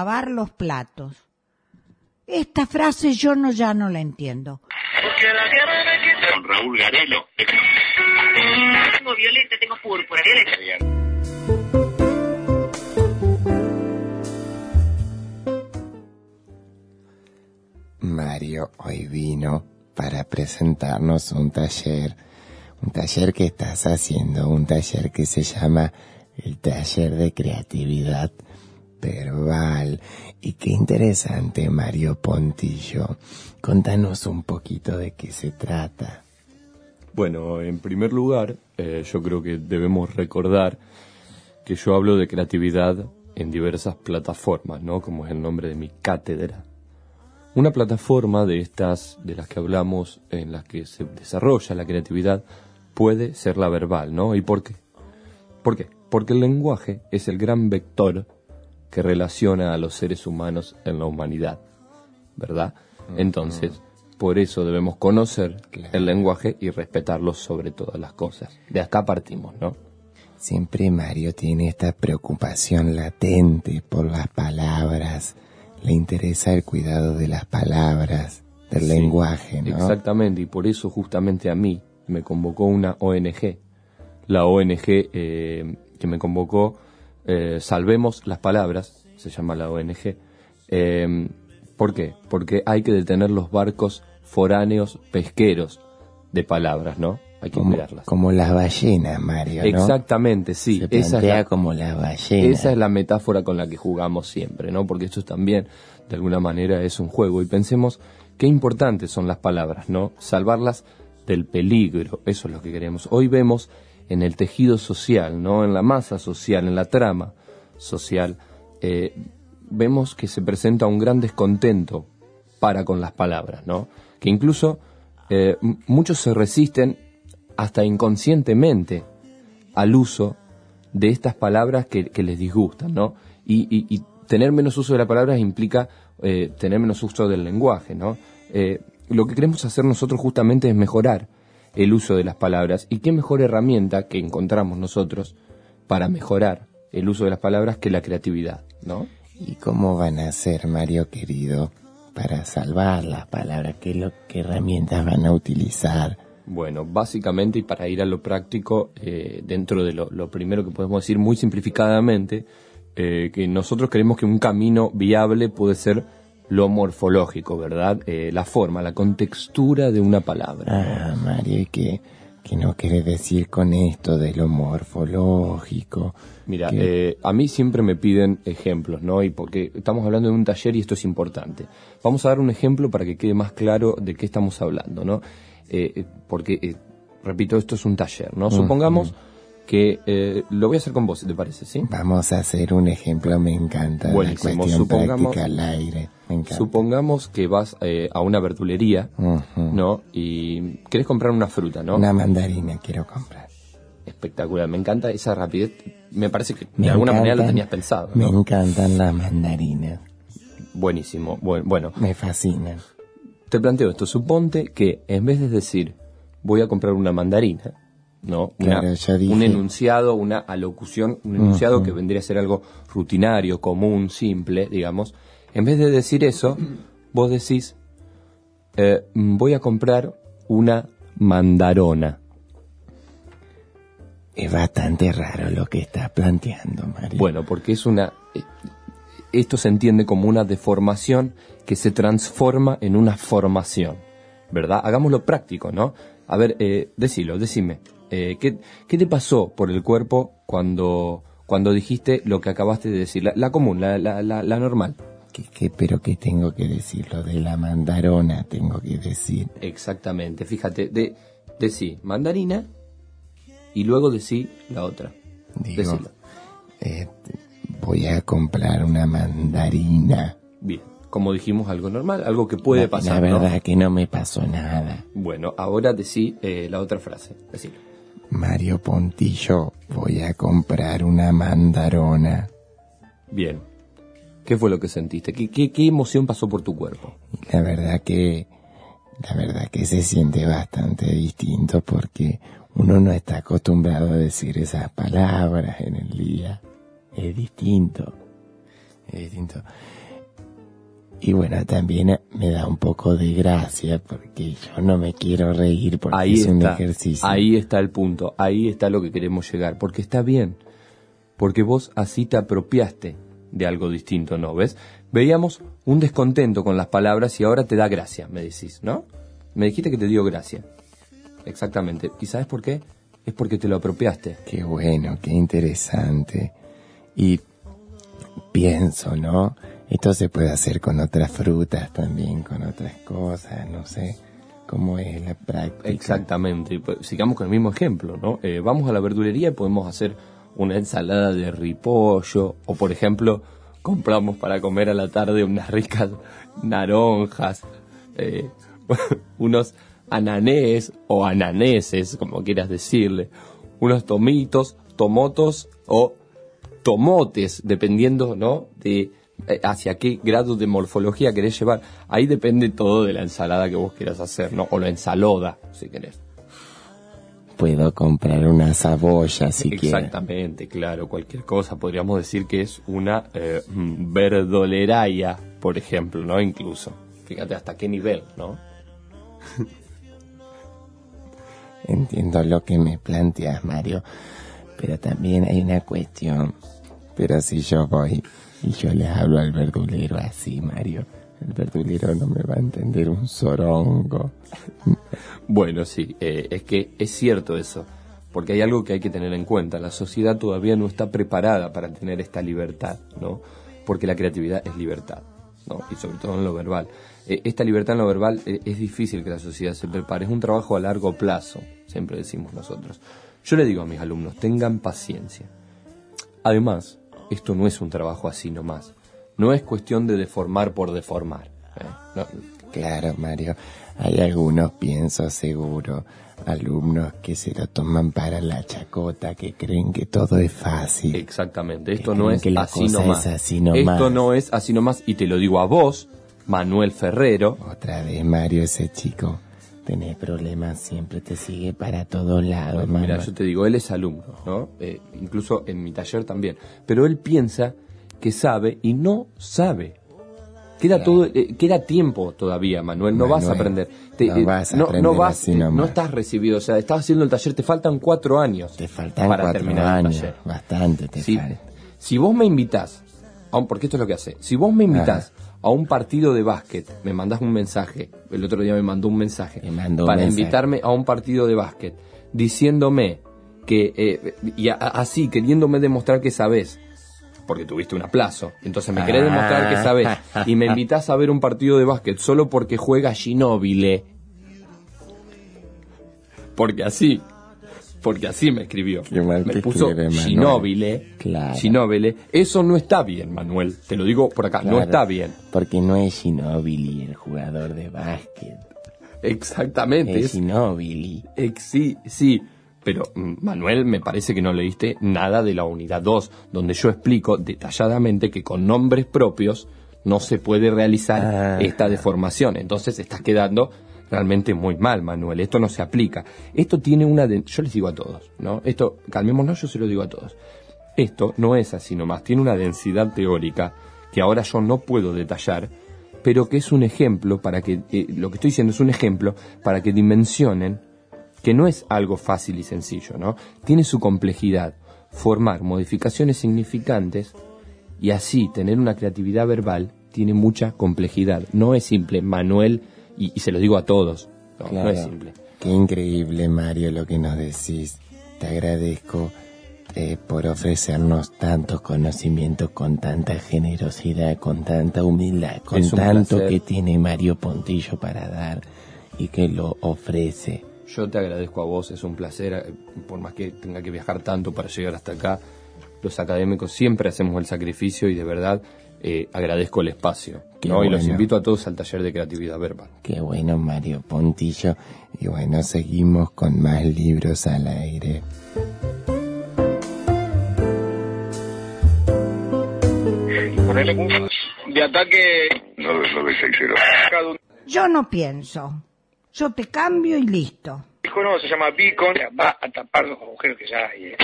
A: Lavar los platos. Esta frase yo no ya no la entiendo.
N: Con Raúl Garelo. Tengo violeta, tengo púrpura, violeta.
L: Mario hoy vino para presentarnos un taller, un taller que estás haciendo, un taller que se llama el taller de creatividad verbal. Y qué interesante, Mario Pontillo. Contanos un poquito de qué se trata.
I: Bueno, en primer lugar, eh, yo creo que debemos recordar que yo hablo de creatividad en diversas plataformas, ¿no? Como es el nombre de mi cátedra. Una plataforma de estas de las que hablamos, en las que se desarrolla la creatividad, puede ser la verbal, ¿no? ¿Y por qué? ¿Por qué? Porque el lenguaje es el gran vector que relaciona a los seres humanos en la humanidad, ¿verdad? Entonces, por eso debemos conocer el lenguaje y respetarlo sobre todas las cosas. De acá partimos, ¿no?
L: Siempre Mario tiene esta preocupación latente por las palabras. Le interesa el cuidado de las palabras, del
I: Sí,
L: lenguaje, ¿no?
I: Exactamente, y por eso justamente a mí me convocó una ONG. La ONG eh, que me convocó, eh, Salvemos las Palabras, se llama la ONG. Eh, ¿Por qué? Porque hay que detener los barcos foráneos pesqueros de palabras, ¿no? Hay que
L: Como,
I: cuidarlas.
L: como las ballenas, Mario, ¿no?
I: Exactamente, sí.
L: Se
I: esa es, la,
L: como las ballenas.
I: esa es la metáfora con la que jugamos siempre, ¿no? Porque esto también, de alguna manera, es un juego. Y pensemos qué importantes son las palabras, ¿no? Salvarlas del peligro, eso es lo que queremos. Hoy vemos en el tejido social, ¿no? En la masa social, en la trama social, eh, vemos que se presenta un gran descontento para con las palabras, ¿no? Que incluso eh, muchos se resisten hasta inconscientemente al uso de estas palabras que, les disgustan, ¿no? Y tener menos uso de las palabras implica eh, tener menos uso del lenguaje, ¿no? Eh, lo que queremos hacer nosotros justamente es mejorar el uso de las palabras. ¿Y qué mejor herramienta que encontramos nosotros para mejorar el uso de las palabras que la creatividad, ¿no?
L: ¿Y cómo van a hacer, Mario querido, para salvar las palabras? ¿Qué, lo, qué herramientas van a utilizar?
I: Bueno, básicamente y para ir a lo práctico, eh, dentro de lo, lo primero que podemos decir muy simplificadamente, eh, que nosotros creemos que un camino viable puede ser lo morfológico, ¿verdad? Eh, la forma, la contextura de una palabra.
L: Ah, Mario, ¿y qué, qué no quiere decir con esto de lo morfológico?
I: Mira, eh, a mí siempre me piden ejemplos, ¿no? Y porque estamos hablando de un taller y esto es importante. Vamos a dar un ejemplo para que quede más claro de qué estamos hablando, ¿no? Eh, eh, porque, repito, esto es un taller, ¿no? Supongamos que eh, lo voy a hacer con vos, si te parece, ¿sí?
L: Vamos a hacer un ejemplo, me encanta. La cuestión
I: supongamos-
L: práctica al aire.
I: Supongamos que vas eh, a una verdulería. ¿no? Y querés comprar una fruta, ¿no?
L: Una mandarina quiero comprar.
I: Espectacular, me encanta esa rapidez. Me parece que de alguna manera lo tenías pensado,
L: Me encantan las mandarinas.
I: Buenísimo. Buen- Bueno,
L: Me fascinan.
I: te planteo esto. Suponte que en vez de decir voy a comprar una mandarina, ¿no? Una-
L: Claro, yo dije-
I: Un enunciado, una alocución, un enunciado que vendría a ser algo rutinario, común, simple, digamos. En vez de decir eso, vos decís eh, voy a comprar una mandarona.
L: Es bastante raro lo que estás planteando, Mario.
I: Bueno, porque es una... eh, Esto se entiende como una deformación que se transforma en una formación, ¿verdad? Hagámoslo práctico, ¿no? A ver, eh, decilo, decime. eh, ¿qué, qué te pasó por el cuerpo cuando, cuando dijiste lo que acabaste de decir? La, la común, la, la, la, la normal.
L: ¿Qué, qué, pero qué tengo que decir? Lo de la mandarona tengo que decir.
I: Exactamente, fíjate, de, decí mandarina y luego decí la otra.
L: Digo, eh, voy a comprar una mandarina.
I: Bien, como dijimos, algo normal, algo que puede
L: La-
I: pasar.
L: La
I: ¿no?
L: verdad que no me pasó nada.
I: Bueno, ahora decí eh, la otra frase. Decilo.
L: Mario Pontillo, voy a comprar una mandarona.
I: Bien. ¿Qué fue lo que sentiste? ¿Qué, qué, qué emoción pasó por tu cuerpo?
L: La verdad que, la verdad que se siente bastante distinto porque uno no está acostumbrado a decir esas palabras en el día. Es distinto. Es distinto. Y bueno, también me da un poco de gracia porque yo no me quiero reír porque
I: Ahí
L: es un ejercicio.
I: Ahí está el punto. Ahí está lo que queremos llegar. Porque está bien. Porque vos así te apropiaste de algo distinto, ¿no? ¿Ves? Veíamos un descontento con las palabras y ahora te da gracia, me decís, ¿no? Me dijiste que te dio gracia. Exactamente. ¿Y sabes por qué? Es porque te lo apropiaste.
L: Qué bueno, qué interesante. Y pienso, ¿no? Esto se puede hacer con otras frutas también, con otras cosas, no sé cómo es la práctica.
I: Exactamente. Pues, Sigamos con el mismo ejemplo, ¿no? Eh, vamos a la verdulería y podemos hacer una ensalada de ripollo o, por ejemplo, compramos para comer a la tarde unas ricas naranjas, eh, unos ananés o ananeses, como quieras decirle, unos tomitos, tomotos o tomotes, dependiendo, ¿no? De eh, hacia qué grado de morfología querés llevar. Ahí depende todo de la ensalada que vos quieras hacer, ¿no? O la ensalada, si querés.
L: Puedo comprar una cebolla si quiero.
I: Exactamente, claro, cualquier cosa. Podríamos decir que es una eh, verdoleraia, por ejemplo, ¿no? Incluso. Fíjate hasta qué nivel, ¿no?
L: Entiendo lo que me planteas, Mario, pero también hay una cuestión. Pero si yo voy y yo le hablo al verdulero así, Mario, el verdulero no me va a entender un sorongo.
I: Bueno, sí, eh, es que es cierto eso, porque hay algo que hay que tener en cuenta. La sociedad todavía no está preparada para tener esta libertad, ¿no? Porque la creatividad es libertad, ¿no? Y sobre todo en lo verbal. Eh, esta libertad en lo verbal eh, es difícil que la sociedad se prepare, es un trabajo a largo plazo, siempre decimos nosotros. Yo le digo a mis alumnos, tengan paciencia. Además, esto no es un trabajo así nomás. No es cuestión de deformar por deformar. ¿eh?
L: Claro, Mario, hay algunos, pienso seguro, alumnos que se lo toman para la chacota, que creen que todo es fácil.
I: Exactamente, esto no es
L: que
I: así nomás.
L: es así nomás.
I: Esto no es así nomás y te lo digo a vos, Manuel Ferrero.
L: Otra vez, Mario, ese chico. Tenés problemas, siempre te sigue para todos lados,
I: Mira,
L: Manuel.
I: yo te digo, él es alumno, ¿no? Eh, incluso en mi taller también. Pero él piensa que sabe y no sabe. Queda todo, eh, queda tiempo todavía, Manuel. No vas a aprender.
L: no
I: eh,
L: vas a
I: no,
L: aprender
I: no vas, estás recibido. O sea, estás haciendo el taller, te faltan cuatro años. Te
L: faltan
I: para
L: cuatro
I: terminar el
L: años,
I: taller.
L: bastante te
I: Si,
L: falta.
I: si vos me invitás, a un- porque esto es lo que hace, si vos me invitás a un partido de básquet, me mandás un mensaje, el otro día me mandó un mensaje,
L: mandó un
I: para
L: mensaje.
I: invitarme a un partido de básquet, diciéndome que, eh, y a- así, queriéndome demostrar que sabés, porque tuviste un aplazo, entonces me querés demostrar que sabés, y me invitás a ver un partido de básquet solo porque juega Ginóbile, porque así, porque así me escribió. Me puso. Ginóbile.
L: Claro.
I: Ginóbile. Eso no está bien, Manuel. Te lo digo por acá. No está bien.
L: Porque no es Ginobili el jugador de básquet.
I: Exactamente.
L: Es
I: ex- sí, sí. Pero, mm, Manuel, me parece que no leíste nada de la unidad 2, donde yo explico detalladamente que con nombres propios no se puede realizar
L: Ah.
I: esta deformación. Entonces estás quedando realmente muy mal, Manuel. Esto no se aplica. Esto tiene una... de- Yo les digo a todos, ¿no? Esto, calmémonos, yo se lo digo a todos. Esto no es así nomás, tiene una densidad teórica que ahora yo no puedo detallar, pero que es un ejemplo para que, eh, lo que estoy diciendo es un ejemplo para que dimensionen que no es algo fácil y sencillo, ¿no? Tiene su complejidad, formar modificaciones significantes y así tener una creatividad verbal tiene mucha complejidad. No es simple, Manuel, y, y se lo digo a todos, no, no
L: Claro.
I: es simple.
L: Qué increíble, Mario, lo que nos decís. Te agradezco eh, por ofrecernos tantos conocimientos con tanta generosidad, con tanta humildad, con tanto
I: placer.
L: que tiene Mario Pontillo para dar y que lo ofrece.
I: Yo te agradezco a vos, es un placer, eh, por más que tenga que viajar tanto para llegar hasta acá. Los académicos siempre hacemos el sacrificio y de verdad eh, agradezco el espacio. ¿no? Y los invito a todos al taller de creatividad verbal.
L: Qué bueno, Mario Pontillo. Y bueno, seguimos con más libros al aire.
C: De ataque 9960. Cada un
A: Yo no pienso. Yo te cambio y listo.
C: hijo no se llama Beacon, va a tapar los agujeros que ya hay.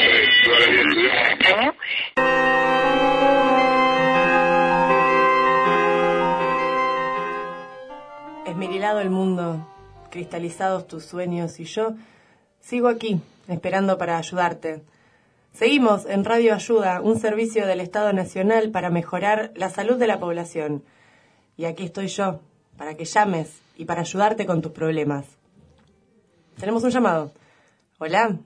G: Esmerilado el mundo, cristalizados tus sueños y yo sigo aquí, esperando para ayudarte. Seguimos en Radio Ayuda, un servicio del Estado Nacional para mejorar la salud de la población. Y aquí estoy yo, para que llames y para ayudarte con tus problemas. Tenemos un llamado. Hola.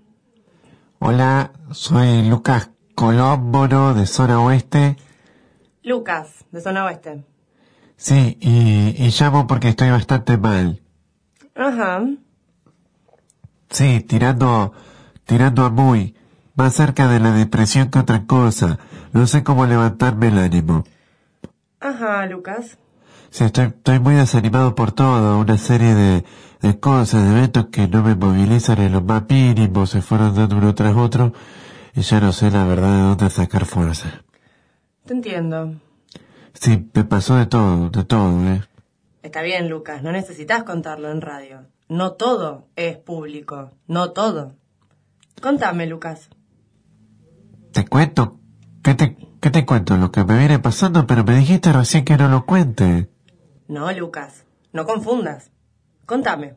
O: Hola, soy Lucas Colómboro de Zona Oeste.
G: Lucas, de Zona Oeste.
O: Sí, y, y llamo porque estoy bastante mal.
G: Ajá.
O: Sí, tirando, tirando a muy, más cerca de la depresión que otra cosa. No sé cómo levantarme el ánimo.
G: Ajá, Lucas.
O: Sí, estoy, estoy muy desanimado por todo, una serie de, de cosas, de eventos que no me movilizan en lo más mínimo, se fueron dando uno tras otro. y ya no sé la verdad de dónde sacar fuerza.
P: Te entiendo.
O: Sí, me pasó de todo, de todo, ¿eh?
P: Está bien, Lucas, no necesitas contarlo en radio. No todo es público, no todo. Contame, Lucas.
O: Te cuento. ¿Qué te, qué te cuento? Lo que me viene pasando, pero me dijiste recién que no lo cuente.
P: No, Lucas, no confundas. Contame.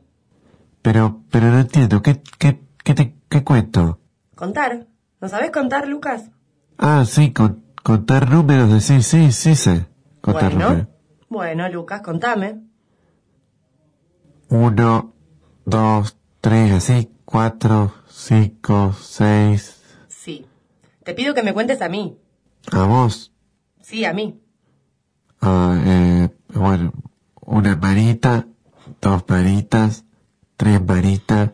O: Pero, pero no entiendo. ¿Qué, qué, qué te, qué cuento?
P: ¿Contar? ¿No sabes contar, Lucas?
O: Ah, sí, con, contar números de sí, sí, sí sé. Contar números.
P: Bueno, bueno, Lucas, contame.
O: Uno, dos, tres, así, cuatro, cinco, seis.
P: Sí. Te pido que me cuentes a mí.
O: A vos.
P: Sí, a mí.
O: Ah, eh, bueno, una marita, dos maritas, tres maritas,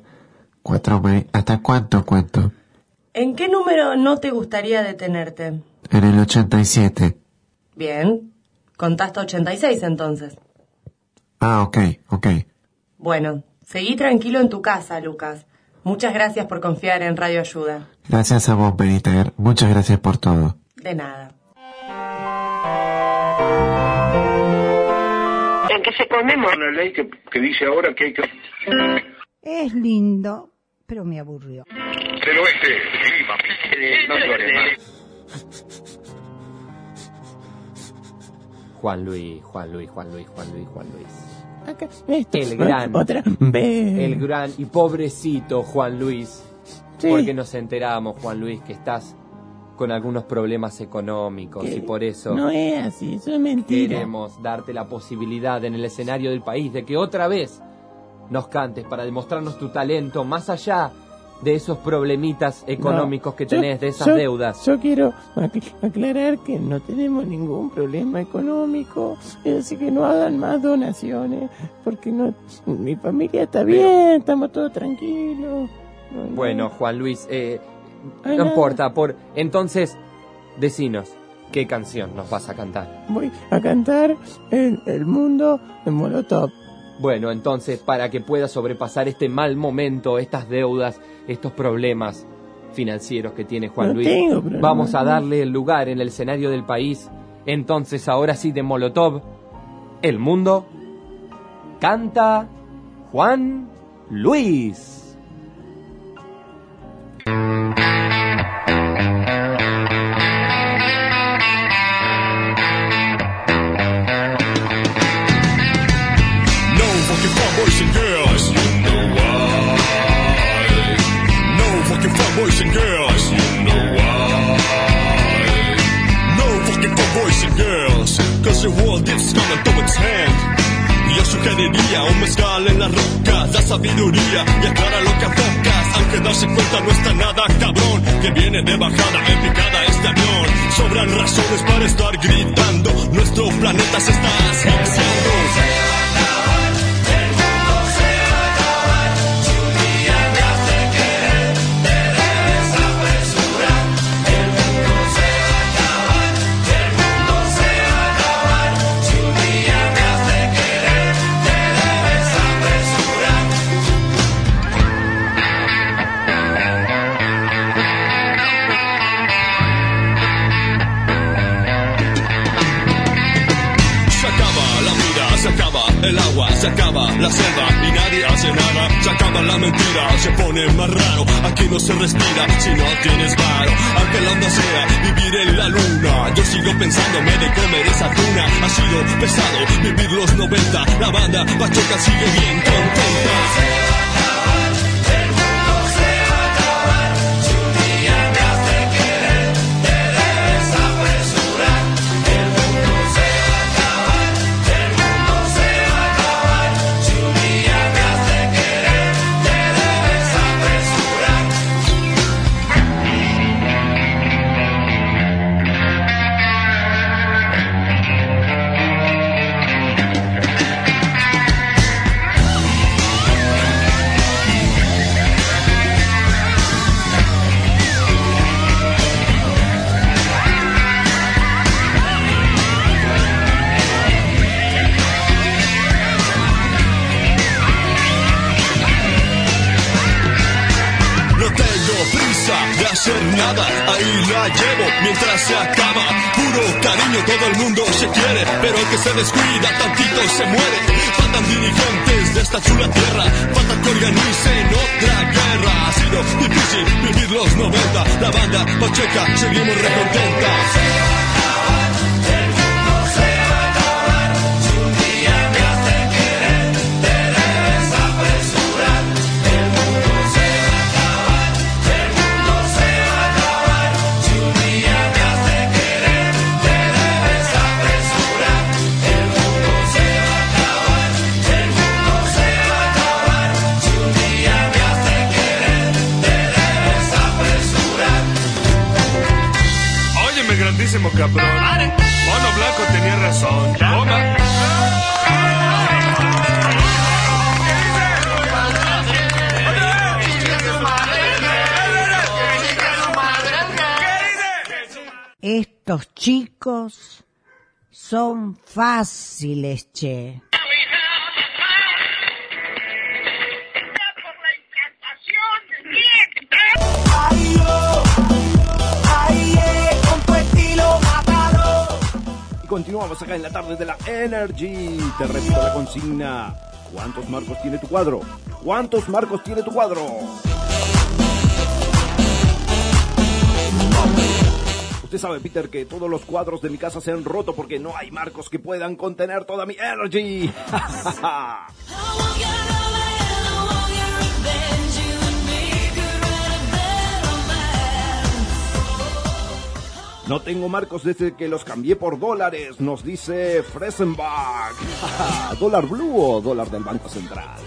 O: cuatro maritas. ¿Hasta cuánto cuento?
P: ¿En qué número no te gustaría detenerte?
O: En el 87.
P: Bien. Contaste 86 entonces.
O: Ah, ok, ok.
P: Bueno, seguí tranquilo en tu casa, Lucas. Muchas gracias por confiar en Radio Ayuda.
O: Gracias a vos, Benita. Muchas gracias por todo.
P: De nada.
C: ¿En qué se conmemora la ley que, que dice ahora que hay que...
A: Es lindo, pero me aburrió.
C: Del oeste, eh, no llores más.
I: Juan Luis, Juan Luis, Juan Luis, Juan Luis, Juan Luis.
J: Acá,
I: El gran.
J: Otra vez.
I: El gran y pobrecito Juan Luis.
J: Sí.
I: Porque nos enteramos, Juan Luis, que estás con algunos problemas económicos y por eso
J: No es así, eso es mentira.
I: queremos darte la posibilidad en el escenario del país de que otra vez nos cantes para demostrarnos tu talento más allá de esos problemitas económicos
J: No,
I: que
J: yo-
I: tenés, de esas
J: yo-
I: deudas.
J: Yo quiero acl- aclarar que no tenemos ningún problema económico, es decir, que no hagan más donaciones, porque no, mi familia está bien, estamos todos tranquilos. No, no.
I: Bueno, Juan Luis, eh, no
J: nada.
I: importa, por entonces decinos qué canción nos vas a cantar.
J: voy a cantar el, el mundo de Molotov.
I: Bueno, entonces, para que puedas sobrepasar este mal momento, estas deudas, estos problemas financieros que tiene Juan
J: No
I: Luis,
J: tengo
I: vamos a darle el lugar en el escenario del país. Entonces, ahora sí, de Molotov, el mundo canta Juan Luis.
Q: Bienvenue se acaba. Puro cariño, todo el mundo se quiere, pero el que se descuida tantito se muere. Faltan dirigentes de esta chula tierra, falta que organicen otra guerra. Ha sido difícil vivir los 90, la banda Pacheca, seguimos recontentas. Cabrón. Mono Blanco tenía razón. Toma.
A: Estos chicos son fáciles, che.
D: Continuamos acá en la tarde de la Energy. Te repito la consigna. ¿Cuántos marcos tiene tu cuadro? ¿Cuántos marcos tiene tu cuadro? Usted sabe, Peter, que todos los cuadros de mi casa se han roto porque no hay marcos que puedan contener toda mi energy. No tengo marcos desde que los cambié por dólares, nos dice Fresenbach. ¿Dólar blue o dólar del Banco Central?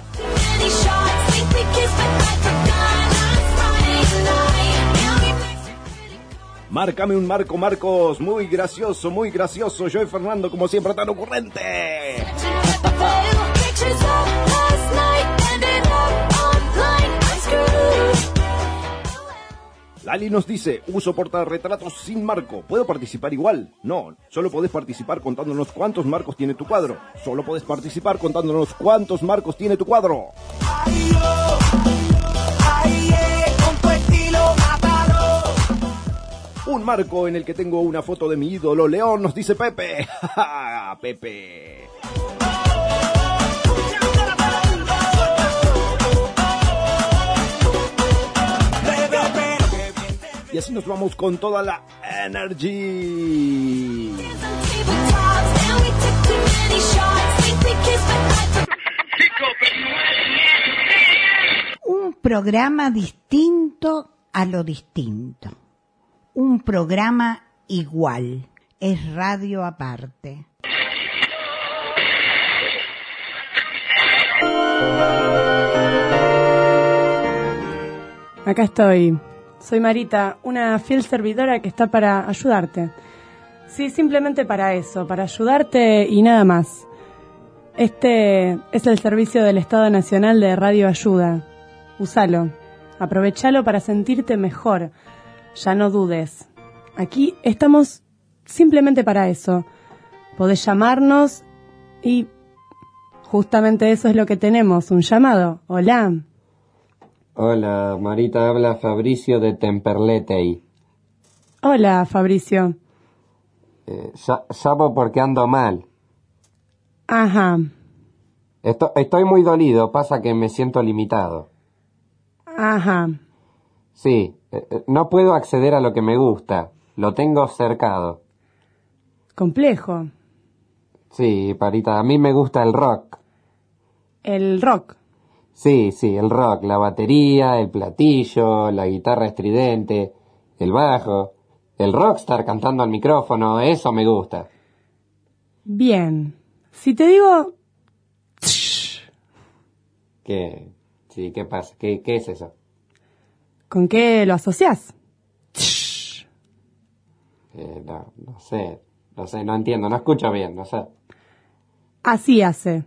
D: Márcame un marco, Marcos. Muy gracioso, muy gracioso. Yo y Fernando, como siempre, tan ocurrente. Lali nos dice, uso portarretratos sin marco. ¿Puedo participar igual? No, solo podés participar contándonos cuántos marcos tiene tu cuadro. Solo podés participar contándonos cuántos marcos tiene tu cuadro. Un marco en el que tengo una foto de mi ídolo León, nos dice Pepe. Pepe. Y así nos vamos con toda la energy.
A: Un programa distinto a lo distinto. Un programa igual. Es radio aparte.
G: Acá estoy. Soy Marita, una fiel servidora que está para ayudarte. Sí, simplemente para eso, para ayudarte y nada más. Este es el servicio del Estado Nacional de Radio Ayuda. Úsalo. Aprovechalo para sentirte mejor. Ya no dudes. Aquí estamos simplemente para eso. Podés llamarnos y justamente eso es lo que tenemos, un llamado. Hola.
R: Hola, Marita, habla Fabricio de Temperletey.
G: Hola, Fabricio.
R: Eh, llamo porque ando mal.
G: Ajá.
R: Esto- estoy muy dolido, pasa que me siento limitado.
G: Ajá.
R: Sí, eh, eh, no puedo acceder a lo que me gusta, lo tengo cercado.
G: Complejo.
R: Sí, Marita, a mí me gusta el rock.
G: El rock.
R: Sí, sí, el rock, la batería, el platillo, la guitarra estridente, el bajo, el rockstar cantando al micrófono, eso me gusta.
G: Bien. Si te digo
R: ¿Qué? Sí, ¿qué pasa? ¿Qué, qué es eso?
G: ¿Con qué lo asocias?
R: Eh, no, no sé, no sé, no entiendo, no escucho bien, no sé.
G: Así hace.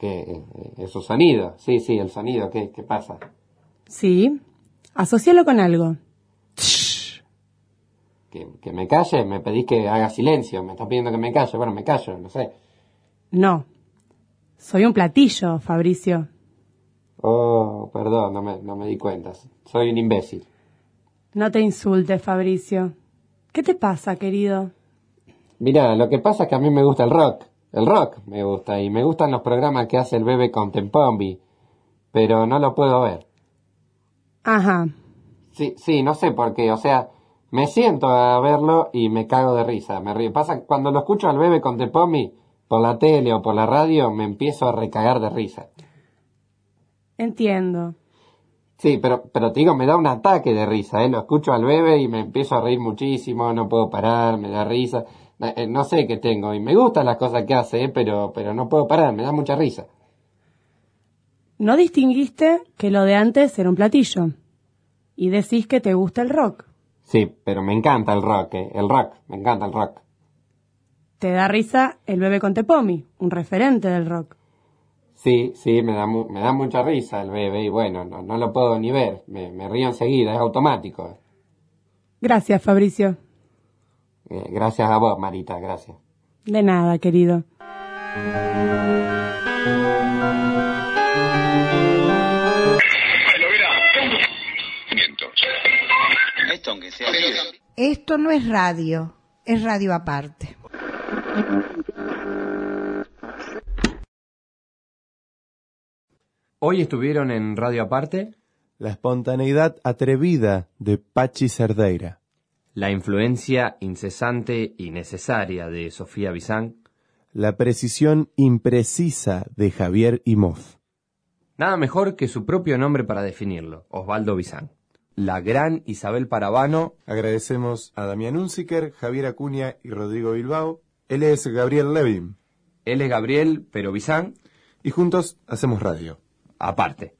R: ¿Qué? eh, ¿Es su sonido? Sí, sí, el sonido, ¿qué, qué pasa?
G: Sí. Asocialo con algo.
R: ¿Que, ¿Que me calle? ¿Me pedís que haga silencio? ¿Me estás pidiendo que me calle? Bueno, me callo, no sé.
G: No. Soy un platillo, Fabricio.
R: Oh, perdón, no me, no me di cuenta. Soy un imbécil.
G: No te insultes, Fabricio. ¿Qué te pasa, querido?
R: Mira, lo que pasa es que a mí me gusta el rock. El rock me gusta y me gustan los programas que hace el bebé con Tempombi, pero no lo puedo ver.
G: Ajá.
R: Sí, sí, no sé por qué, o sea, me siento a verlo y me cago de risa, me río. Pasa cuando lo escucho al bebé con Tempombi por la tele o por la radio, me empiezo a recagar de risa.
G: Entiendo.
R: Sí, pero, pero te digo, me da un ataque de risa, ¿eh? Lo escucho al bebé y me empiezo a reír muchísimo, no puedo parar, me da risa. Eh, eh, no sé qué tengo y me gustan las cosas que hace, pero, pero no puedo parar, me da mucha risa.
G: No distinguiste que lo de antes era un platillo. Y decís que te gusta el rock.
R: Sí, pero me encanta el rock, ¿eh? El rock, me encanta el rock.
G: Te da risa el bebé con Tepomi, un referente del rock.
R: Sí, sí, me da, mu- me da mucha risa el bebé y bueno, no, no lo puedo ni ver, me, me río enseguida, es automático.
G: Gracias, Fabricio.
R: Eh, gracias a vos, Marita, gracias.
G: De nada, querido.
B: Esto aunque sea...
A: Esto no es radio, es radio aparte.
S: Hoy estuvieron en Radio Aparte.
E: La espontaneidad atrevida de Pachi Cerdeira.
S: La influencia incesante y necesaria de Sofía Bizán.
E: La precisión imprecisa de Javier Imhoff.
S: Nada mejor que su propio nombre para definirlo, Osvaldo Bizán. La gran Isabel Parabano.
E: Agradecemos a Damián Unziker, Javier Acuña y Rodrigo Bilbao. Él es Gabriel Levin.
S: Él es Gabriel, pero Bizán.
E: Y juntos hacemos radio.
S: Aparte.